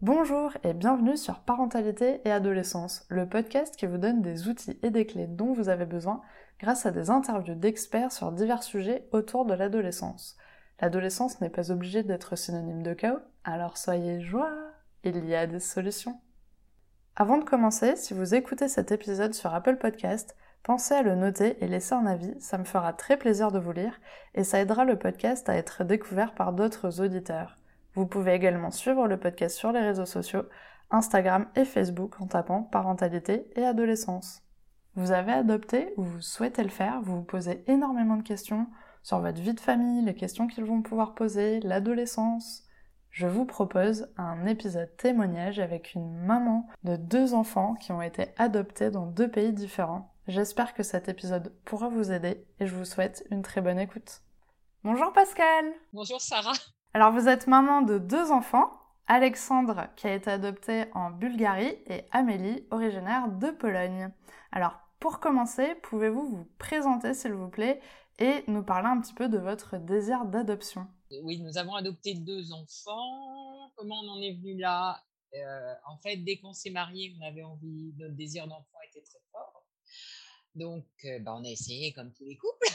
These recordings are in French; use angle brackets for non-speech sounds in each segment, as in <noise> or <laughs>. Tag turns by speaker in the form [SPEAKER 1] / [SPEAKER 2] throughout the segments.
[SPEAKER 1] Bonjour et bienvenue sur Parentalité et Adolescence, le podcast qui vous donne des outils et des clés dont vous avez besoin grâce à des interviews d'experts sur divers sujets autour de l'adolescence. L'adolescence n'est pas obligée d'être synonyme de chaos, alors soyez joie, il y a des solutions. Avant de commencer, si vous écoutez cet épisode sur Apple Podcast, pensez à le noter et laisser un avis, ça me fera très plaisir de vous lire et ça aidera le podcast à être découvert par d'autres auditeurs. Vous pouvez également suivre le podcast sur les réseaux sociaux, Instagram et Facebook en tapant parentalité et adolescence. Vous avez adopté ou vous souhaitez le faire, vous vous posez énormément de questions sur votre vie de famille, les questions qu'ils vont pouvoir poser, l'adolescence, je vous propose un épisode témoignage avec une maman de deux enfants qui ont été adoptés dans deux pays différents. J'espère que cet épisode pourra vous aider et je vous souhaite une très bonne écoute. Bonjour Pascal
[SPEAKER 2] Bonjour Sarah
[SPEAKER 1] Alors vous êtes maman de deux enfants, Alexandre qui a été adopté en Bulgarie et Amélie originaire de Pologne. Alors pour commencer, pouvez-vous vous présenter s'il vous plaît et nous parler un petit peu de votre désir d'adoption?
[SPEAKER 2] Oui, nous avons adopté deux enfants. Comment on en est venu là? Euh, En fait, dès qu'on s'est marié, on avait envie, notre désir d'enfant était très fort. Donc, euh, on a essayé comme tous les couples.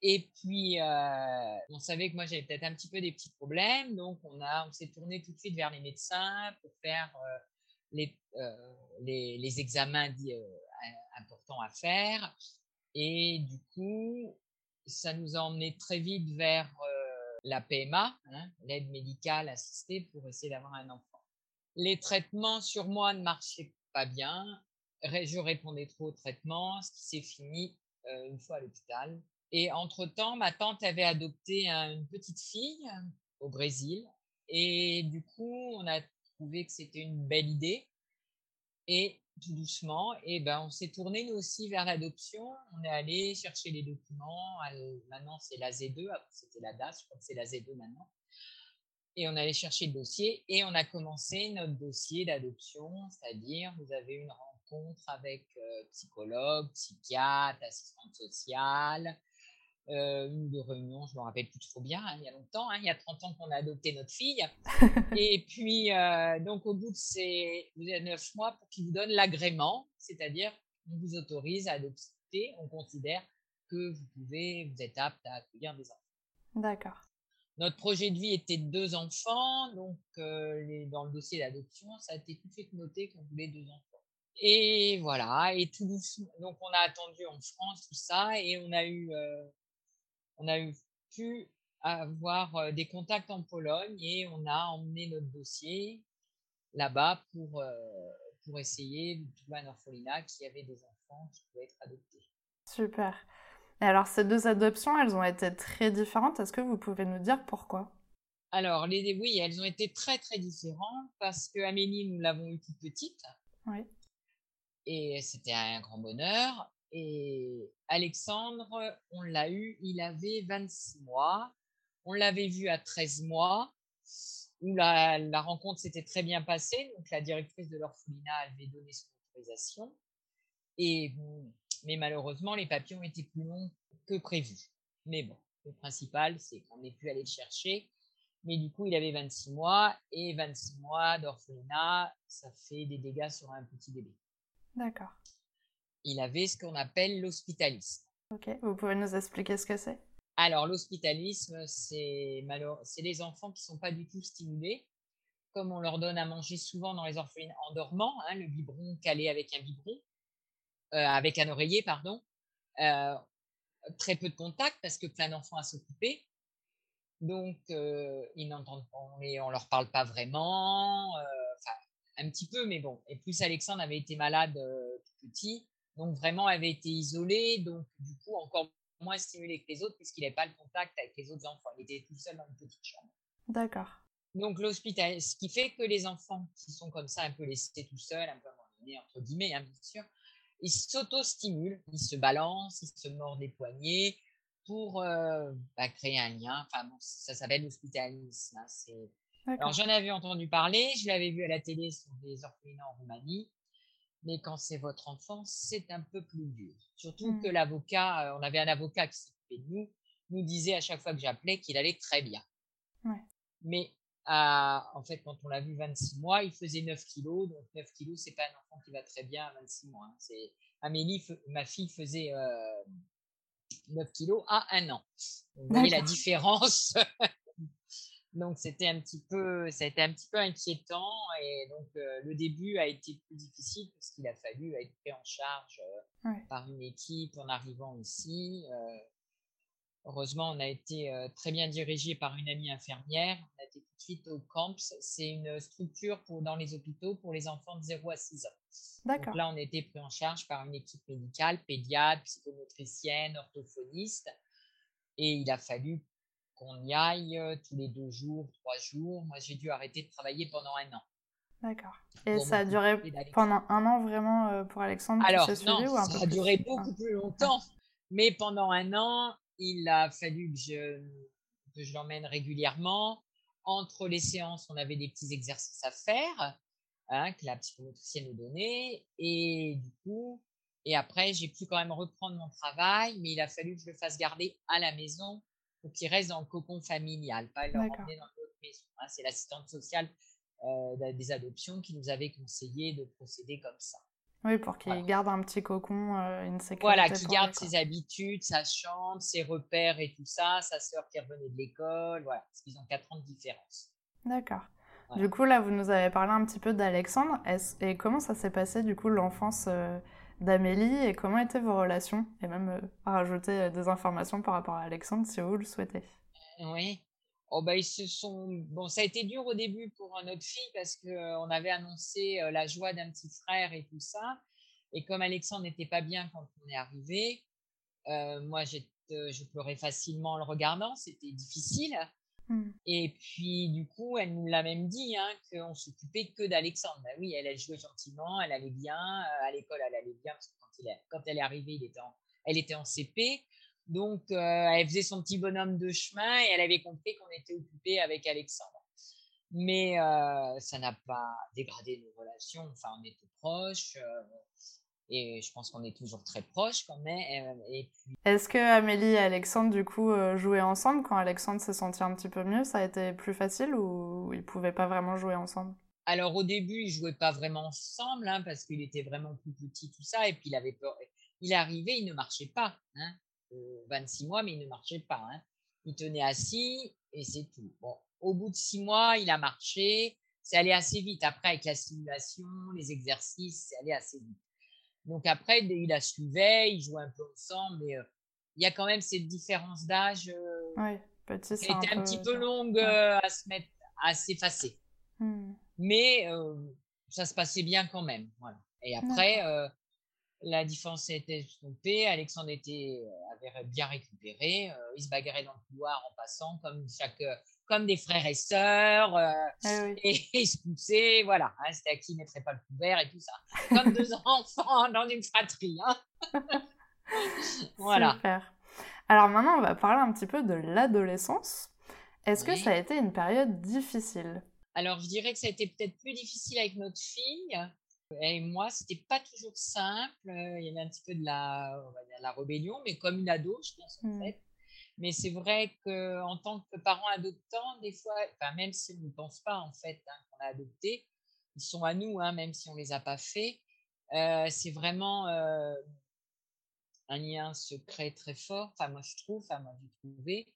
[SPEAKER 2] Et puis, on savait que moi, j'avais peut-être un petit peu des petits problèmes. Donc, on, a, on s'est tourné tout de suite vers les médecins pour faire les, les, les, examens importants à faire. Et du coup, ça nous a emmené très vite vers la PMA, hein, l'aide médicale assistée pour essayer d'avoir un enfant. Les traitements sur moi ne marchaient pas bien. Je répondais trop aux traitements, ce qui s'est fini euh, une fois à l'hôpital. Et entre-temps, ma tante avait adopté une petite fille euh, au Brésil. Et du coup, on a trouvé que c'était une belle idée. Et tout doucement, et ben on s'est tourné nous aussi vers l'adoption. On est allé chercher les documents. Maintenant, c'est la Z2. C'était la DAS, je crois que c'est la Z2 maintenant. Et on allé chercher le dossier et on a commencé notre dossier d'adoption, c'est-à-dire vous avez une avec euh, psychologue, psychiatre, assistante sociale, euh, une de réunion, je me rappelle plus trop bien, hein, il y a longtemps, hein, il y a 30 ans qu'on a adopté notre fille. <laughs> et puis, euh, donc, au bout de ces neuf mois, pour qu'il vous donne l'agrément, c'est-à-dire, on vous autorise à adopter, on considère que vous pouvez, vous êtes apte à accueillir des enfants.
[SPEAKER 1] D'accord.
[SPEAKER 2] Notre projet de vie était de deux enfants, donc euh, dans le dossier d'adoption, ça a été tout de suite noté qu'on voulait deux enfants. Et voilà, et tout donc on a attendu en France tout ça, et on a eu on a eu, pu avoir des contacts en Pologne et on a emmené notre dossier là-bas pour, pour essayer de trouver un orphelinat qui avait des enfants qui pouvaient être adoptés.
[SPEAKER 1] Super. Et alors, ces deux adoptions, elles ont été très différentes. Est-ce que vous pouvez nous dire pourquoi?
[SPEAKER 2] Alors, les, oui, elles ont été très, très différentes parce que Amélie, nous l'avons eu toute petite.
[SPEAKER 1] Oui.
[SPEAKER 2] Et c'était un grand bonheur. Et Alexandre, on l'a eu, il avait 26 mois. On l'avait vu à 13 mois, où la, rencontre s'était très bien passée. Donc, la directrice de l'orphelinat avait donné son autorisation. Et, mais malheureusement, les papiers ont été plus longs que prévu. Mais bon, le principal, c'est qu'on ait pu aller le chercher. Mais du coup, il avait 26 mois et 26 mois d'orphelinat, ça fait des dégâts sur un petit bébé.
[SPEAKER 1] D'accord
[SPEAKER 2] il avait ce qu'on appelle l'hospitalisme.
[SPEAKER 1] Ok, vous pouvez nous expliquer ce que c'est?
[SPEAKER 2] Alors, l'hospitalisme, c'est les enfants qui ne sont pas du tout stimulés. Comme on leur donne à manger souvent dans les orphelines en dormant, hein, le biberon calé avec un biberon, euh, avec un oreiller, pardon. Euh, très peu de contact parce que plein d'enfants à s'occuper. Donc, euh, ils n'entendent pas, et on leur parle pas vraiment. Un petit peu, mais bon. Et plus Alexandre avait été malade tout petit, donc vraiment avait été isolé, donc du coup encore moins stimulé que les autres puisqu'il n'avait pas le contact avec les autres enfants. Il était tout seul dans une petite chambre.
[SPEAKER 1] D'accord.
[SPEAKER 2] Donc l'hôpital, ce qui fait que les enfants qui sont comme ça un peu laissés tout seuls, un peu abandonnés entre guillemets, hein, bien sûr, ils s'auto-stimulent, ils se balancent, ils se mordent les poignets pour euh, bah, créer un lien. Enfin bon, ça s'appelle l'hospitalisme. Hein, Alors j'en avais entendu parler, je l'avais vu à la télé sur des orphelinats en Roumanie. Mais quand c'est votre enfant, c'est un peu plus dur. Surtout que mmh. l'avocat, euh, on avait un avocat qui s'occupait de nous, nous disait à chaque fois que j'appelais qu'il allait très bien.
[SPEAKER 1] Ouais.
[SPEAKER 2] Mais en fait, quand on l'a vu 26 mois, il faisait 9 kilos. Donc 9 kilos, c'est pas un enfant qui va très bien à 26 mois. hein. C'est Amélie, ma fille, faisait euh, 9 kilos à un an. Vous voyez la différence. <laughs> donc c'était un petit peu, ça a été un petit peu inquiétant et donc euh, le début a été plus difficile parce qu'il a fallu être pris en charge euh,
[SPEAKER 1] Ouais.
[SPEAKER 2] par une équipe en arrivant ici. Euh, heureusement, on a été très bien dirigé par une amie infirmière. On a été tout de suite au CAMPS. C'est une structure pour, dans les hôpitaux pour les enfants de 0 à 6 ans.
[SPEAKER 1] D'accord.
[SPEAKER 2] Donc là, on a été pris en charge par une équipe médicale, pédiatre, psychomotricienne, orthophoniste. Et il a fallu qu'on y aille euh, tous les deux jours, trois jours. Moi, j'ai dû arrêter de travailler pendant un an.
[SPEAKER 1] D'accord. Et ça a duré pendant un an vraiment euh, pour Alexandre
[SPEAKER 2] Alors, non,
[SPEAKER 1] suivi ou un
[SPEAKER 2] ça a duré
[SPEAKER 1] Ah.
[SPEAKER 2] beaucoup plus longtemps. Mais pendant un an, il a fallu que je, que je l'emmène régulièrement. Entre les séances, on avait des petits exercices à faire hein, que la psychomotricienne nous donnait. Et du coup, et après, j'ai pu quand même reprendre mon travail, mais il a fallu que je le fasse garder à la maison pour qu'il reste dans le cocon familial, pas le
[SPEAKER 1] D'accord.
[SPEAKER 2] emmener dans l'autre maison. hein. C'est l'assistante sociale euh, des adoptions qui nous avait conseillé de procéder comme ça.
[SPEAKER 1] Oui, pour qu'il
[SPEAKER 2] Voilà.
[SPEAKER 1] garde un petit cocon, euh, une sécurité
[SPEAKER 2] Voilà, qui
[SPEAKER 1] pour
[SPEAKER 2] garde ses habitudes, sa chambre, ses repères et tout ça, sa sœur qui revenait de l'école, voilà, parce qu'ils ont 4 ans de différence.
[SPEAKER 1] D'accord.
[SPEAKER 2] Voilà.
[SPEAKER 1] Du coup, là, vous nous avez parlé un petit peu d'Alexandre. Et comment ça s'est passé, du coup, l'enfance euh, d'Amélie et comment étaient vos relations? Et même euh, rajouter euh, des informations par rapport à Alexandre si vous le souhaitez.
[SPEAKER 2] Oui. Oh bah ils se sont bon ça a été dur au début pour notre fille parce que euh, on avait annoncé la joie d'un petit frère et tout ça et comme Alexandre n'était pas bien quand on est arrivé moi je pleurais facilement en le regardant c'était difficile
[SPEAKER 1] Hmm.
[SPEAKER 2] et puis du coup elle nous l'a même dit hein, qu'on s'occupait que d'Alexandre bah oui elle elle jouait gentiment elle allait bien euh, à l'école elle allait bien parce que quand, elle est arrivée elle était en CP donc, euh, elle faisait son petit bonhomme de chemin et elle avait compris qu'on était occupé avec Alexandre. Mais euh, ça n'a pas dégradé nos relations. Enfin, on était proches et je pense qu'on est toujours très proches quand même. euh, Et puis,
[SPEAKER 1] Est-ce que Amélie et Alexandre, du coup, euh, jouaient ensemble quand Alexandre s'est senti un petit peu mieux? Ça a été plus facile ou ils pouvaient pas vraiment jouer ensemble?
[SPEAKER 2] alors au début, ils jouaient pas vraiment ensemble hein, parce qu'il était vraiment plus petit, tout ça. Et puis, il avait peur. Il arrivé, il ne marchait pas. Hein, euh, 26 mois, mais il ne marchait pas. Hein. Il tenait assis et c'est tout. Bon, au bout de six mois, il a marché. C'est allé assez vite. Après, avec la simulation, les exercices, c'est allé assez vite. Donc après, il la suivait, ils jouaient un peu ensemble, mais euh, il y a quand même cette différence d'âge euh,
[SPEAKER 1] Oui, petit,
[SPEAKER 2] qui
[SPEAKER 1] c'est
[SPEAKER 2] a
[SPEAKER 1] un
[SPEAKER 2] été un
[SPEAKER 1] peu
[SPEAKER 2] petit peu longue
[SPEAKER 1] Ouais.
[SPEAKER 2] euh, à se mettre, à s'effacer.
[SPEAKER 1] Hmm.
[SPEAKER 2] Mais euh, ça se passait bien quand même. Voilà. Et après, euh, la différence était estompée. Alexandre était, avait bien récupéré. Euh, il se bagarrait dans le couloir en passant comme chaque, comme des frères et sœurs. euh,
[SPEAKER 1] oui. <laughs>
[SPEAKER 2] et se poussaient. Voilà. Hein, C'était à qui ne mettrait pas le couvert et tout ça. Comme deux <laughs> enfants dans une fratrie. Hein. <laughs> voilà.
[SPEAKER 1] Super. Alors maintenant, on va parler un petit peu de l'adolescence. Est-ce que ça a été une période difficile?
[SPEAKER 2] Alors, je dirais que ça a été peut-être plus difficile avec notre fille. Et moi, c'était pas toujours simple. Il y avait un petit peu de la, la rébellion, mais comme une ado, je pense, en
[SPEAKER 1] Mm.
[SPEAKER 2] fait. Mais c'est vrai qu'en tant que parent adoptant, des fois, enfin, même si on ne pense pas, en fait, hein, qu'on a adopté, ils sont à nous, hein, même si on les a pas faits. Euh, c'est vraiment euh, un lien secret très fort. Enfin, moi, je trouve, enfin, moi, j'ai trouvé.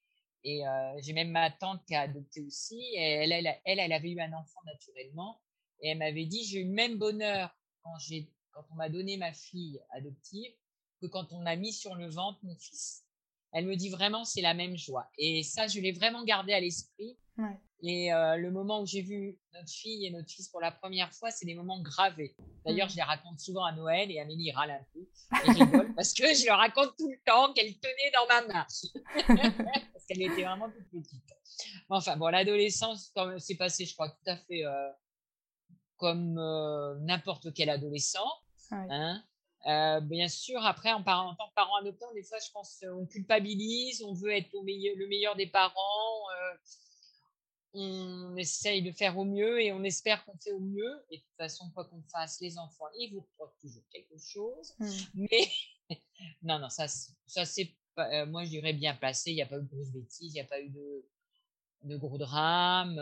[SPEAKER 2] Et euh, j'ai même ma tante qui a adopté aussi. Et elle, elle, elle, avait eu un enfant naturellement. Et elle m'avait dit, j'ai eu le même bonheur quand, quand on m'a donné ma fille adoptive que quand on a mis sur le ventre mon fils. Elle me dit vraiment, c'est la même joie. Et ça, je l'ai vraiment gardé à l'esprit.
[SPEAKER 1] Ouais.
[SPEAKER 2] Et euh, le moment où j'ai vu notre fille et notre fils pour la première fois, c'est des moments gravés. D'ailleurs,
[SPEAKER 1] Mm.
[SPEAKER 2] je les raconte souvent à Noël et Amélie râle un peu et rigole <laughs> parce que je leur raconte tout le temps qu'elle tenait dans ma main. <laughs> parce qu'elle était vraiment toute petite. Enfin, bon, l'adolescence, c'est passé, je crois, tout à fait euh, comme euh, n'importe quel adolescent.
[SPEAKER 1] Ouais.
[SPEAKER 2] Hein. Euh, bien sûr, après, en, en tant que parent adoptant, des fois, je pense qu'on culpabilise, on veut être au meilleur, le meilleur des parents, euh, on essaye de faire au mieux et on espère qu'on fait au mieux. Et de toute façon, quoi qu'on fasse, les enfants, ils vous reprochent toujours quelque chose.
[SPEAKER 1] Mm.
[SPEAKER 2] Mais <laughs> non, non, ça, c'est- ça c'est moi je dirais bien placé, il n'y a pas eu de grosses bêtises, il n'y a pas eu de, de gros drames.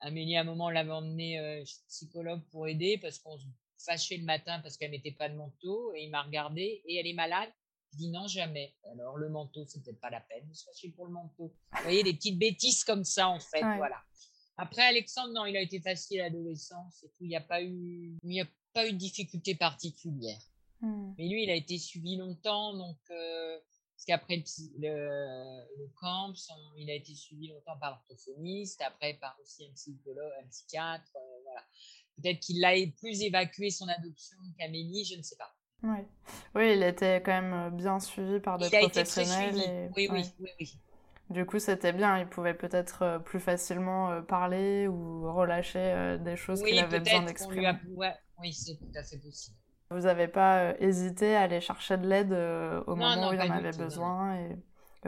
[SPEAKER 2] Amélie, à un moment, l'avait emmenée chez psychologue pour aider parce qu'on se fâchait le matin parce qu'elle mettait pas de manteau et il m'a regardé et elle est malade. Je dis non, jamais. Alors, le manteau, c'est peut-être pas la peine de se fâcher pour le manteau. Vous voyez, des petites bêtises comme ça, en fait. Voilà. Après, Alexandre, non, il a été facile à l'adolescence et tout. Il n'y a pas eu, il n'y a pas eu de difficulté particulière. Mmh. Mais lui, il a été suivi longtemps, donc euh, parce qu'après le, le, camp, il a été suivi longtemps par l'orthophoniste, après par aussi un psychologue, un psychiatre, euh, voilà. Peut-être qu'il a plus évacué son adoption qu'Amélie, je ne sais pas.
[SPEAKER 1] Oui. oui, il était quand même euh, bien suivi par des professionnels.
[SPEAKER 2] Oui, oui, oui, oui,
[SPEAKER 1] Du coup, c'était bien. Il pouvait peut-être euh, plus facilement euh, parler ou relâcher des choses qu'il avait besoin d'exprimer.
[SPEAKER 2] Oui, c'est tout à fait possible.
[SPEAKER 1] Vous n'avez pas hésité à aller chercher de l'aide au moment où il en avait besoin et,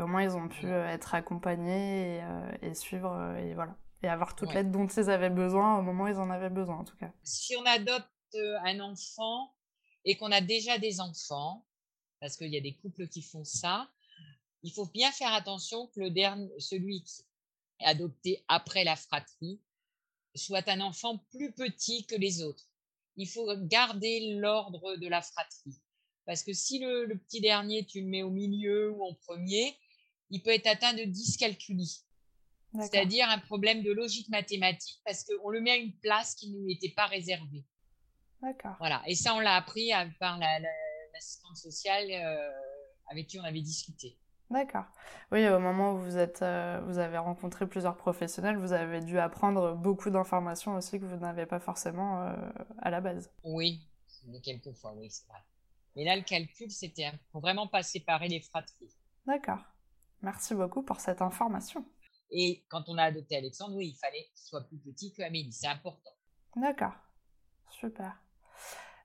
[SPEAKER 1] au moins ils ont pu être accompagnés et, et suivre et voilà et avoir toute l'aide dont ils avaient besoin au moment où ils en avaient besoin en tout cas.
[SPEAKER 2] Si on adopte un enfant et qu'on a déjà des enfants, parce qu'il y a des couples qui font ça, il faut bien faire attention que le dernier, celui qui est adopté après la fratrie soit un enfant plus petit que les autres. Il faut garder l'ordre de la fratrie. Parce que si le, le, petit dernier, tu le mets au milieu ou en premier, il peut être atteint de dyscalculie. C'est-à-dire un problème de logique mathématique parce qu'on le met à une place qui ne lui était pas réservée.
[SPEAKER 1] D'accord.
[SPEAKER 2] Voilà. Et ça, on l'a appris par l'assistante sociale euh, avec qui on avait discuté.
[SPEAKER 1] D'accord. Oui, au moment où vous, êtes, euh, vous avez rencontré plusieurs professionnels, vous avez dû apprendre beaucoup d'informations aussi que vous n'avez pas forcément euh, à la base.
[SPEAKER 2] Oui, quelquefois, oui, c'est vrai. Mais là, le calcul, c'était pour vraiment pas séparer les fratries.
[SPEAKER 1] D'accord. Merci beaucoup pour cette information.
[SPEAKER 2] Et quand on a adopté Alexandre, oui, il fallait qu'il soit plus petit que Amélie. C'est important.
[SPEAKER 1] D'accord. Super.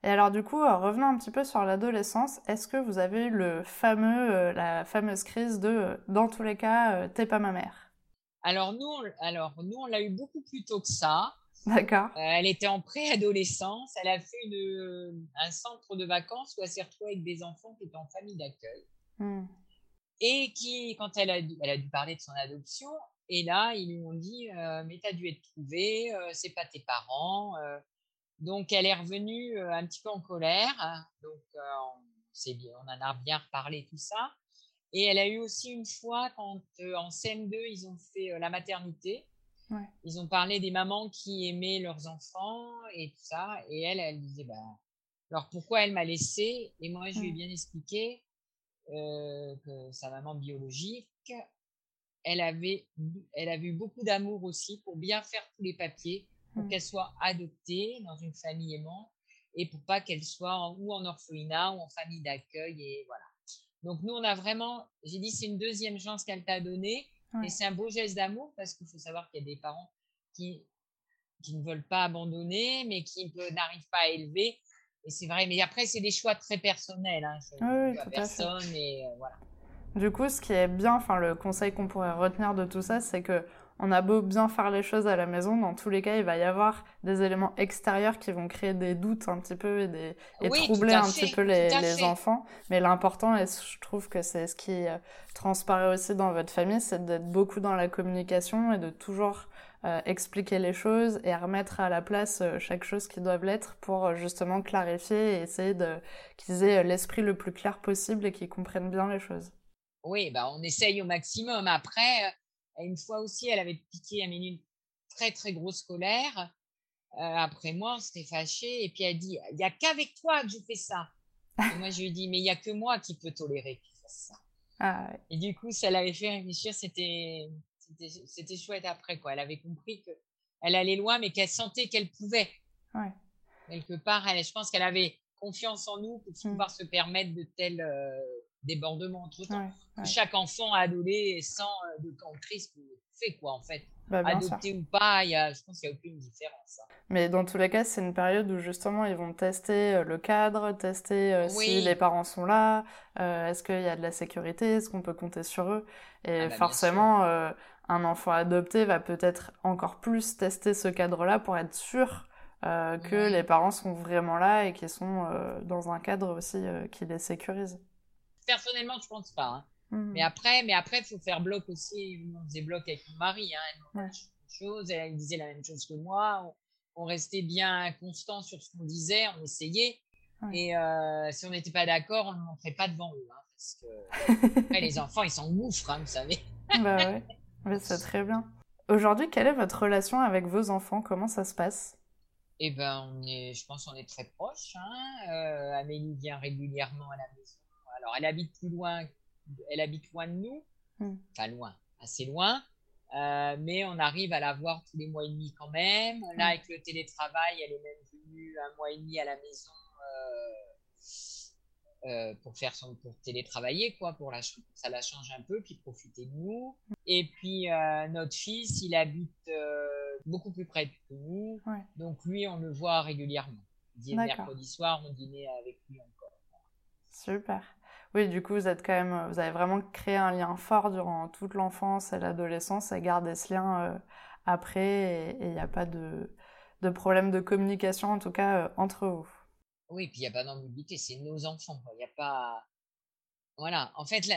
[SPEAKER 1] Et alors du coup, euh, revenons un petit peu sur l'adolescence. Est-ce que vous avez eu le fameux, euh, la fameuse crise de euh, dans tous les cas, t'es pas ma mère
[SPEAKER 2] Alors nous, on, alors nous, on l'a eu beaucoup plus tôt que ça.
[SPEAKER 1] D'accord.
[SPEAKER 2] elle était en préadolescence. Elle a fait un centre de vacances où elle s'est retrouvée avec des enfants qui étaient en famille d'accueil. Hmm. Et qui, quand elle a, elle a dû parler de son adoption, et là, ils lui ont dit, mais t'as dû être trouvé, c'est pas tes parents. Donc, elle est revenue un petit peu en colère. Donc, on, bien, on en a bien reparlé, tout ça. Et elle a eu aussi une fois, quand en CM2, ils ont fait la maternité. Ils ont parlé des mamans qui aimaient leurs enfants et tout ça. Et elle, elle disait, bah, alors pourquoi elle m'a laissé Et moi, je lui ai mmh. bien expliqué que sa maman biologique, elle avait, elle avait eu beaucoup d'amour aussi pour bien faire tous les papiers pour mmh. qu'elle soit adoptée dans une famille aimante et pour pas qu'elle soit en, ou en orphelinat ou en famille d'accueil et voilà. Donc nous on a vraiment, j'ai dit c'est une deuxième chance qu'elle t'a donnée et c'est un beau geste d'amour parce qu'il faut savoir qu'il y a des parents qui qui ne veulent pas abandonner mais qui n'arrivent pas à élever et c'est vrai mais après c'est des choix très personnels hein,
[SPEAKER 1] oui,
[SPEAKER 2] personne et euh, voilà.
[SPEAKER 1] Du coup, ce qui est bien, enfin le conseil qu'on pourrait retenir de tout ça, c'est que on a beau bien faire les choses à la maison, dans tous les cas, il va y avoir des éléments extérieurs qui vont créer des doutes un petit peu et, des, et troubler un petit peu les, les enfants. Mais l'important, et je trouve que c'est ce qui euh, transparaît aussi dans votre famille, c'est d'être beaucoup dans la communication et de toujours euh, expliquer les choses et remettre à la place euh, chaque chose qui doit l'être pour justement clarifier et essayer de qu'ils aient l'esprit le plus clair possible et qu'ils comprennent bien les choses.
[SPEAKER 2] Oui, bah on essaye au maximum. Après, une fois aussi, elle avait piqué à une très très grosse colère. Euh, après moi, on s'était fâché et puis elle dit il n'y a qu'avec toi que je fais ça. Et moi, je lui dis mais il n'y a que moi qui peux tolérer qu'il fasse ça. Ah, et du coup, ça l'avait fait réfléchir. C'était c'était chouette après quoi. Elle avait compris que elle allait loin, mais qu'elle sentait qu'elle pouvait. Quelque part, elle, je pense qu'elle avait confiance en nous pour mmh. pouvoir se permettre de tels euh, débordements entre temps. Chaque enfant adolescent euh, de camp Christ fait quoi en fait. Bah, Adopté ou pas, y a, je pense qu'il n'y a aucune différence. Hein.
[SPEAKER 1] Mais dans tous les cas, c'est une période où justement ils vont tester euh, le cadre, tester euh, si les parents sont là, est-ce qu'il y a de la sécurité, est-ce qu'on peut compter sur eux? Et ah bah, forcément, un enfant adopté va peut-être encore plus tester ce cadre-là pour être sûr que les parents sont vraiment là et qu'ils sont dans un cadre aussi qui les sécurise.
[SPEAKER 2] Personnellement, je pense pas. Hein. Mmh. Mais après, mais après, faut faire bloc aussi. On faisait bloc avec mon mari. Hein. Elle, chose, elle disait la même chose que moi. On, restait bien constant sur ce qu'on disait, on essayait. Et euh, si on n'était pas d'accord, on ne montrait pas devant eux. Hein, parce que <laughs> après, les enfants, ils s'engouffrent, hein, vous savez.
[SPEAKER 1] bah ouais, c'est <laughs> très bien. Aujourd'hui, quelle est votre relation avec vos enfants? Comment ça se passe?
[SPEAKER 2] Eh ben, on est, je pense qu'on est très proches. Hein. Euh, Amélie vient régulièrement à la maison. Alors, elle habite plus loin, elle habite loin de nous, hmm. enfin loin, assez loin. Euh, mais on arrive à la voir tous les mois et demi quand même. Là, hmm. avec le télétravail, elle est même venue un mois et demi à la maison euh, pour faire son pour télétravailler quoi pour la ça la change un peu puis profiter de nous et puis euh, notre fils il habite euh, beaucoup plus près de nous donc lui on le voit régulièrement mercredi soir on dînait avec lui encore
[SPEAKER 1] super oui du coup vous êtes quand même vous avez vraiment créé un lien fort durant toute l'enfance et l'adolescence et gardé ce lien après et il n'y a pas de de problème de communication en tout cas entre vous
[SPEAKER 2] oui, puis il n'y a pas d'ambiguïté, c'est nos enfants. Il n'y a pas. Voilà. En fait,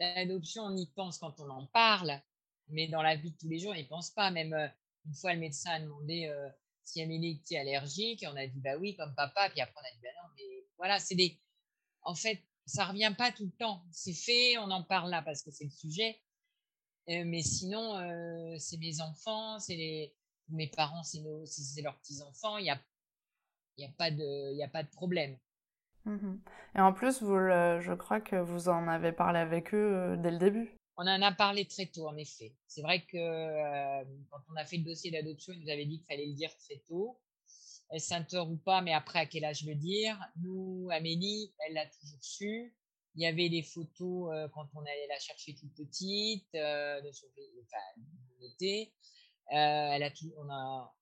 [SPEAKER 2] l'adoption, on y pense quand on en parle, mais dans la vie de tous les jours, on n'y pense pas. Même euh, une fois, le médecin a demandé euh, si Amélie était allergique, et on a dit bah oui, comme papa, puis après on a dit bah non, mais voilà, c'est des. En fait, ça revient pas tout le temps. C'est fait, on en parle là parce que c'est le sujet. Euh, mais sinon, c'est mes enfants, c'est les... mes parents, c'est nos... leurs petits-enfants. Il n'y a il n'y a, pas de, a pas de problème.
[SPEAKER 1] Mmh Et en plus, vous, je crois que vous en avez parlé avec eux euh, dès le début.
[SPEAKER 2] On en a parlé très tôt, en effet. C'est vrai que euh, quand on a fait le dossier d'adoption, ils nous avaient dit qu'il fallait le dire très tôt. Tort ou pas, mais après, à quel âge le dire? Nous, Amélie, elle l'a toujours su. Il y avait des photos euh, quand on allait la chercher toute petite, de enfin, notées. elle a tout, on a,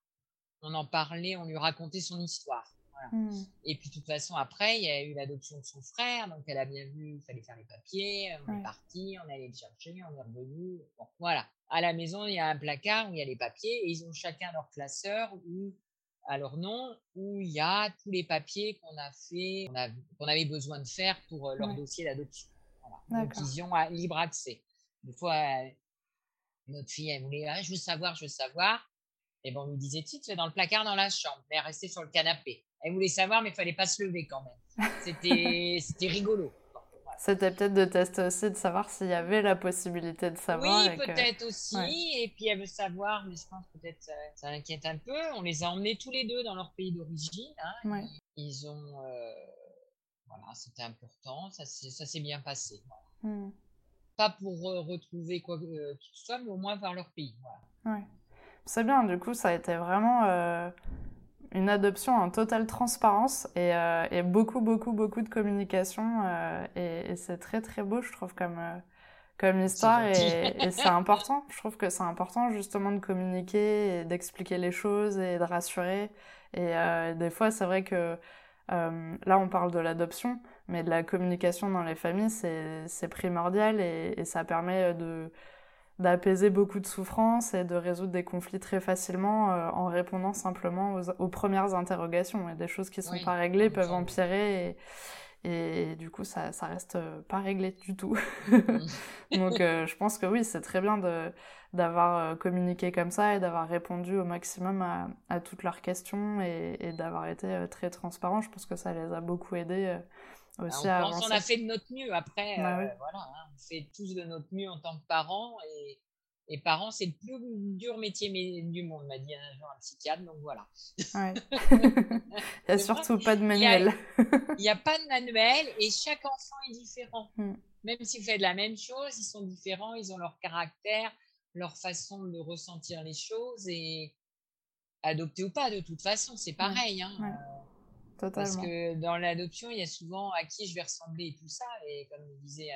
[SPEAKER 2] on en parlait, on lui racontait son histoire. Mmh. Et puis, de toute façon, après, il y a eu l'adoption de son frère, donc elle a bien vu, il fallait faire les papiers, on est parti, on allait le chercher, on est revenu. Bon, voilà. À la maison, il y a un placard où il y a les papiers et ils ont chacun leur classeur ou à leur nom où il y a tous les papiers qu'on a fait, qu'on avait besoin de faire pour euh, leur dossier d'adoption. Donc, ils ont libre accès. Des fois, notre fille, elle voulait, ah, je veux savoir, je veux savoir. Et bon, on lui disait, tu es dans le placard dans la chambre, mais elle restait sur le canapé. Elle voulait savoir, mais il fallait pas se lever quand même. C'était rigolo.
[SPEAKER 1] C'était peut-être de tester aussi de savoir s'il y avait la possibilité de savoir.
[SPEAKER 2] Oui, peut-être aussi. Et puis elle veut savoir, mais je pense peut-être ça, ça l'inquiète un peu. On les a emmenés tous les deux dans leur pays d'origine. Hein. Ils, ont. Euh, voilà, c'était important. Ça, s'est bien passé. Hmm. Pas pour euh, retrouver quoi euh, que ce soit, mais au moins vers leur pays.
[SPEAKER 1] Voilà. C'est bien, du coup, ça a été vraiment euh, une adoption en totale transparence et, euh, et, beaucoup, beaucoup, beaucoup de communication. Euh, et, c'est très, très beau, je trouve, comme, comme histoire. Et, et c'est important. Je trouve que c'est important, justement, de communiquer et d'expliquer les choses et de rassurer. Et des fois, c'est vrai que là, on parle de l'adoption, mais de la communication dans les familles, c'est primordial et, ça permet de d'apaiser beaucoup de souffrances et de résoudre des conflits très facilement euh, en répondant simplement aux, premières interrogations. Et des choses qui ne sont pas réglées peuvent empirer et, et, du coup, ça, ça reste euh, pas réglé du tout. <laughs> <laughs> Donc, euh, je pense que oui, c'est très bien de, d'avoir communiqué comme ça et d'avoir répondu au maximum à, à toutes leurs questions et, et d'avoir été très transparent. Je pense que ça les a beaucoup aidés
[SPEAKER 2] bah, on, pense, on a fait de notre mieux. Après, bah euh, voilà, hein, on fait tous de notre mieux en tant que parents. Et, et parents, c'est le plus dur métier du monde, m'a dit un jour un psychiatre. Donc voilà.
[SPEAKER 1] il n'y a surtout pas de manuel.
[SPEAKER 2] Il n'y a, pas de manuel et chaque enfant est différent. Hmm. Même s'ils font de la même chose, ils sont différents, ils ont leur caractère, leur façon de ressentir les choses et adopter ou pas, de toute façon, c'est pareil. Hein. Euh, parce que dans l'adoption, il y a souvent à qui je vais ressembler et tout ça. Et comme disait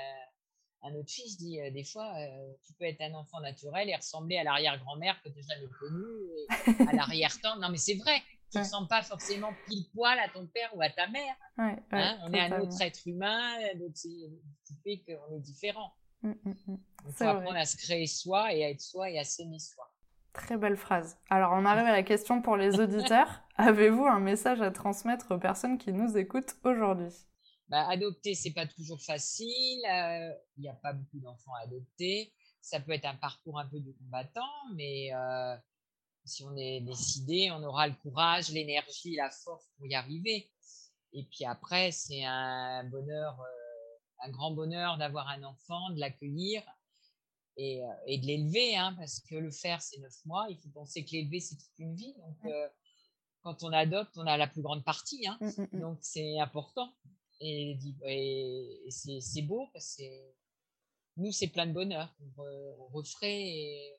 [SPEAKER 2] un, autre fils, dit euh, des fois, euh, tu peux être un enfant naturel et ressembler à l'arrière-grand-mère que tu n'as jamais connue, à l'arrière-tante. Non, mais c'est vrai. Tu ne ressembles pas forcément pile poil à ton père ou à ta mère. Hein, on est un autre être humain, qui fait qu'on est différent. Mmh, mmh, mmh. Il faut apprendre à se créer soi et à être soi et à s'aimer soi.
[SPEAKER 1] Très belle phrase. Alors, on arrive à la question pour les auditeurs. <laughs> Avez-vous un message à transmettre aux personnes qui nous écoutent aujourd'hui?
[SPEAKER 2] Bah, adopter, c'est pas toujours facile. Il n'y a pas beaucoup d'enfants à adopter. Ça peut être un parcours un peu de combattant, mais si on est décidé, on aura le courage, l'énergie, la force pour y arriver. Et puis après, c'est un bonheur, un grand bonheur d'avoir un enfant, de l'accueillir et, de l'élever, hein, parce que le faire, c'est neuf mois. Il faut penser que l'élever, c'est toute une vie. Donc, quand on adopte, on a la plus grande partie. Hein. Mmh, mmh, mmh. Donc, c'est important. Et, c'est beau parce que nous, c'est plein de bonheur. On, referait et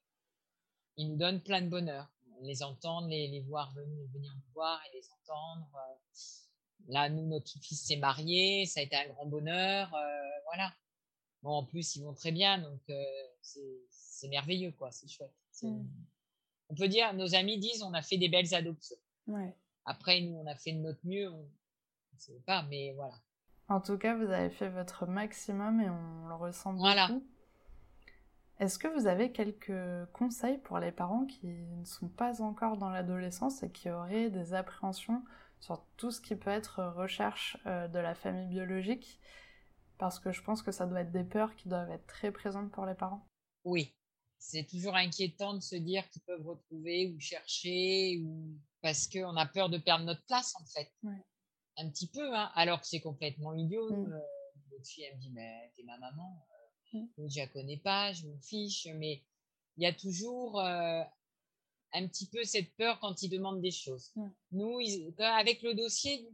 [SPEAKER 2] ils nous donnent plein de bonheur. Les entendre, les, les voir venir, venir nous voir et les entendre. Là, nous, notre fils s'est marié, ça a été un grand bonheur. voilà. Bon, en plus, ils vont très bien, donc c'est merveilleux, quoi. C'est chouette. On peut dire, nos amis disent, on a fait des belles adoptions. Après, nous, on a fait de notre mieux, on ne sait pas, mais voilà.
[SPEAKER 1] En tout cas, vous avez fait votre maximum et on le ressent voilà. beaucoup. Est-ce que vous avez quelques conseils pour les parents qui ne sont pas encore dans l'adolescence et qui auraient des appréhensions sur tout ce qui peut être recherche euh, de la famille biologique? Parce que je pense que ça doit être des peurs qui doivent être très présentes pour les parents.
[SPEAKER 2] Oui, c'est toujours inquiétant de se dire qu'ils peuvent retrouver ou chercher ou parce qu'on a peur de perdre notre place en fait. Un petit peu, hein, alors que c'est complètement idiot. Mmh. Euh, fille, elle me dit, mais t'es ma maman. Euh, mmh. Je la connais pas, je me fiche, mais il y a toujours euh, un petit peu cette peur quand ils demandent des choses. Nous, avec le dossier,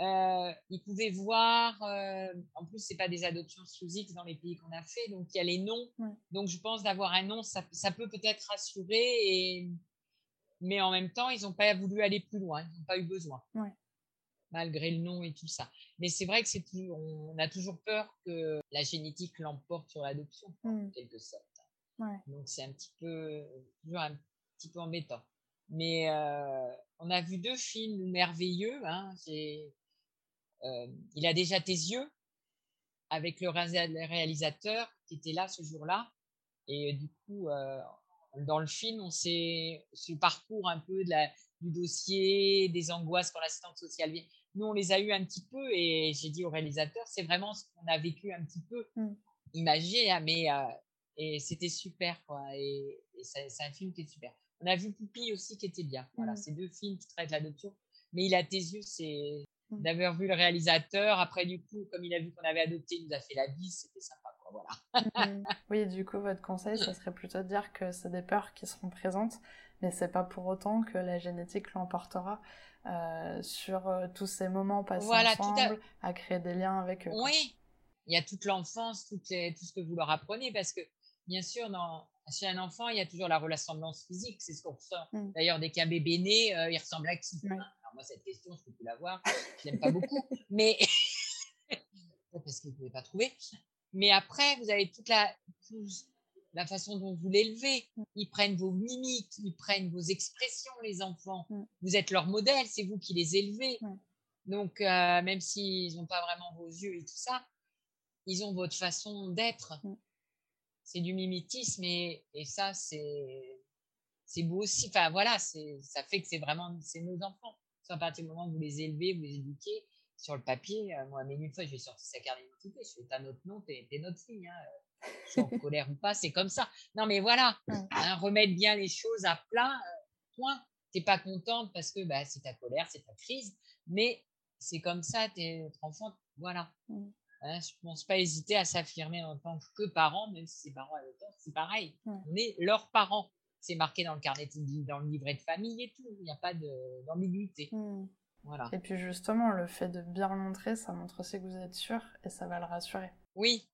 [SPEAKER 2] euh, ils pouvaient voir, euh, en plus, c'est pas des adoptions sous X dans les pays qu'on a fait, donc il y a les noms. Donc je pense d'avoir un nom, ça, ça peut peut-être rassurer, et... mais en même temps, ils n'ont pas voulu aller plus loin, ils n'ont pas eu besoin, malgré le nom et tout ça. Mais c'est vrai que c'est on a toujours peur que la génétique l'emporte sur l'adoption, en mmh. quelque sorte. Donc c'est un petit peu, toujours un petit peu embêtant. Mais euh, on a vu deux films merveilleux. Hein, euh, il a déjà tes yeux avec le réalisateur qui était là ce jour-là. Et du coup, euh, dans le film, on sait ce parcours un peu de la, du dossier, des angoisses quand l'assistante sociale vient. Nous, on les a eu un petit peu et j'ai dit au réalisateur, c'est vraiment ce qu'on a vécu un petit peu, imagé, hein, mais euh, et c'était super quoi. Et, c'est un film qui est super. On a vu Poupie aussi qui était bien. Voilà, mmh. c'est deux films qui traitent l'adoption. Mais il a tes yeux, c'est. D'avoir vu le réalisateur. Après, du coup, comme il a vu qu'on avait adopté, il nous a fait la bise, c'était sympa. Quoi,
[SPEAKER 1] voilà. Mmh. <laughs> oui, du coup, votre conseil, ça serait plutôt de dire que c'est des peurs qui seront présentes, mais c'est pas pour autant que la génétique l'emportera euh, sur euh, tous ces moments passés ensemble, à... créer des liens avec eux.
[SPEAKER 2] Oui, il y a toute l'enfance, tout, tout ce que vous leur apprenez, parce que bien sûr, dans, chez un enfant, il y a toujours la ressemblance physique, c'est ce qu'on ressent. Mmh. D'ailleurs, dès qu'un bébé naît, euh, il ressemble à qui moi, cette question, je peux plus la voir. Je l'aime pas beaucoup. Mais, <laughs> parce que vous ne pouvez pas trouver. Mais après, vous avez toute la, la façon dont vous l'élevez. Mm. Ils prennent vos mimiques, ils prennent vos expressions, les enfants. Mm. Vous êtes leur modèle, c'est vous qui les élevez. Mm. Donc, euh, même s'ils n'ont pas vraiment vos yeux et tout ça, ils ont votre façon d'être. C'est du mimétisme et, et ça, c'est beau aussi. Enfin, voilà, ça fait que c'est vraiment nos enfants à partir du moment où vous les élevez, vous les éduquez, sur le papier, euh, moi, mais une fois, je vais sortir sa carte d'identité, je fais, t'as notre nom, t'es, notre fille, hein, euh, je suis en <laughs> colère ou pas, c'est comme ça. Non, mais voilà, hein, remettre bien les choses à plat, euh, point. T'es pas contente parce que bah, c'est ta colère, c'est ta crise, mais c'est comme ça, t'es notre enfant, voilà. Mm. Hein, je pense pas hésiter à s'affirmer en tant que parent, même si c'est parents adoptants, c'est pareil. On est leurs parents c'est marqué dans le carnet dans le livret de famille et tout. Il n'y a pas d'ambiguïté. Hmm. Voilà.
[SPEAKER 1] Et puis justement, le fait de bien le montrer, ça montre aussi que vous êtes sûr et ça va le rassurer.
[SPEAKER 2] Oui,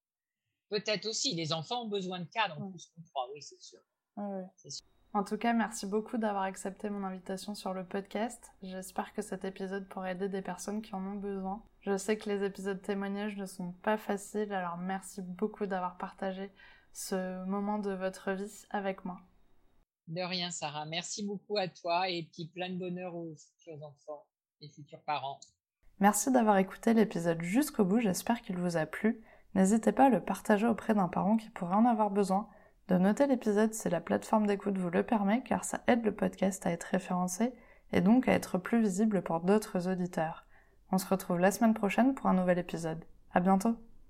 [SPEAKER 2] peut-être aussi. Les enfants ont besoin de cadre en plus qu'on croit, oui, c'est sûr.
[SPEAKER 1] sûr. En tout cas, merci beaucoup d'avoir accepté mon invitation sur le podcast. J'espère que cet épisode pourra aider des personnes qui en ont besoin. Je sais que les épisodes témoignages ne sont pas faciles, alors merci beaucoup d'avoir partagé ce moment de votre vie avec moi.
[SPEAKER 2] De rien, Sarah. Merci beaucoup à toi et puis plein de bonheur aux futurs enfants et futurs parents.
[SPEAKER 1] Merci d'avoir écouté l'épisode jusqu'au bout, j'espère qu'il vous a plu. N'hésitez pas à le partager auprès d'un parent qui pourrait en avoir besoin, de noter l'épisode si la plateforme d'écoute vous le permet, car ça aide le podcast à être référencé et donc à être plus visible pour d'autres auditeurs. On se retrouve la semaine prochaine pour un nouvel épisode. À bientôt!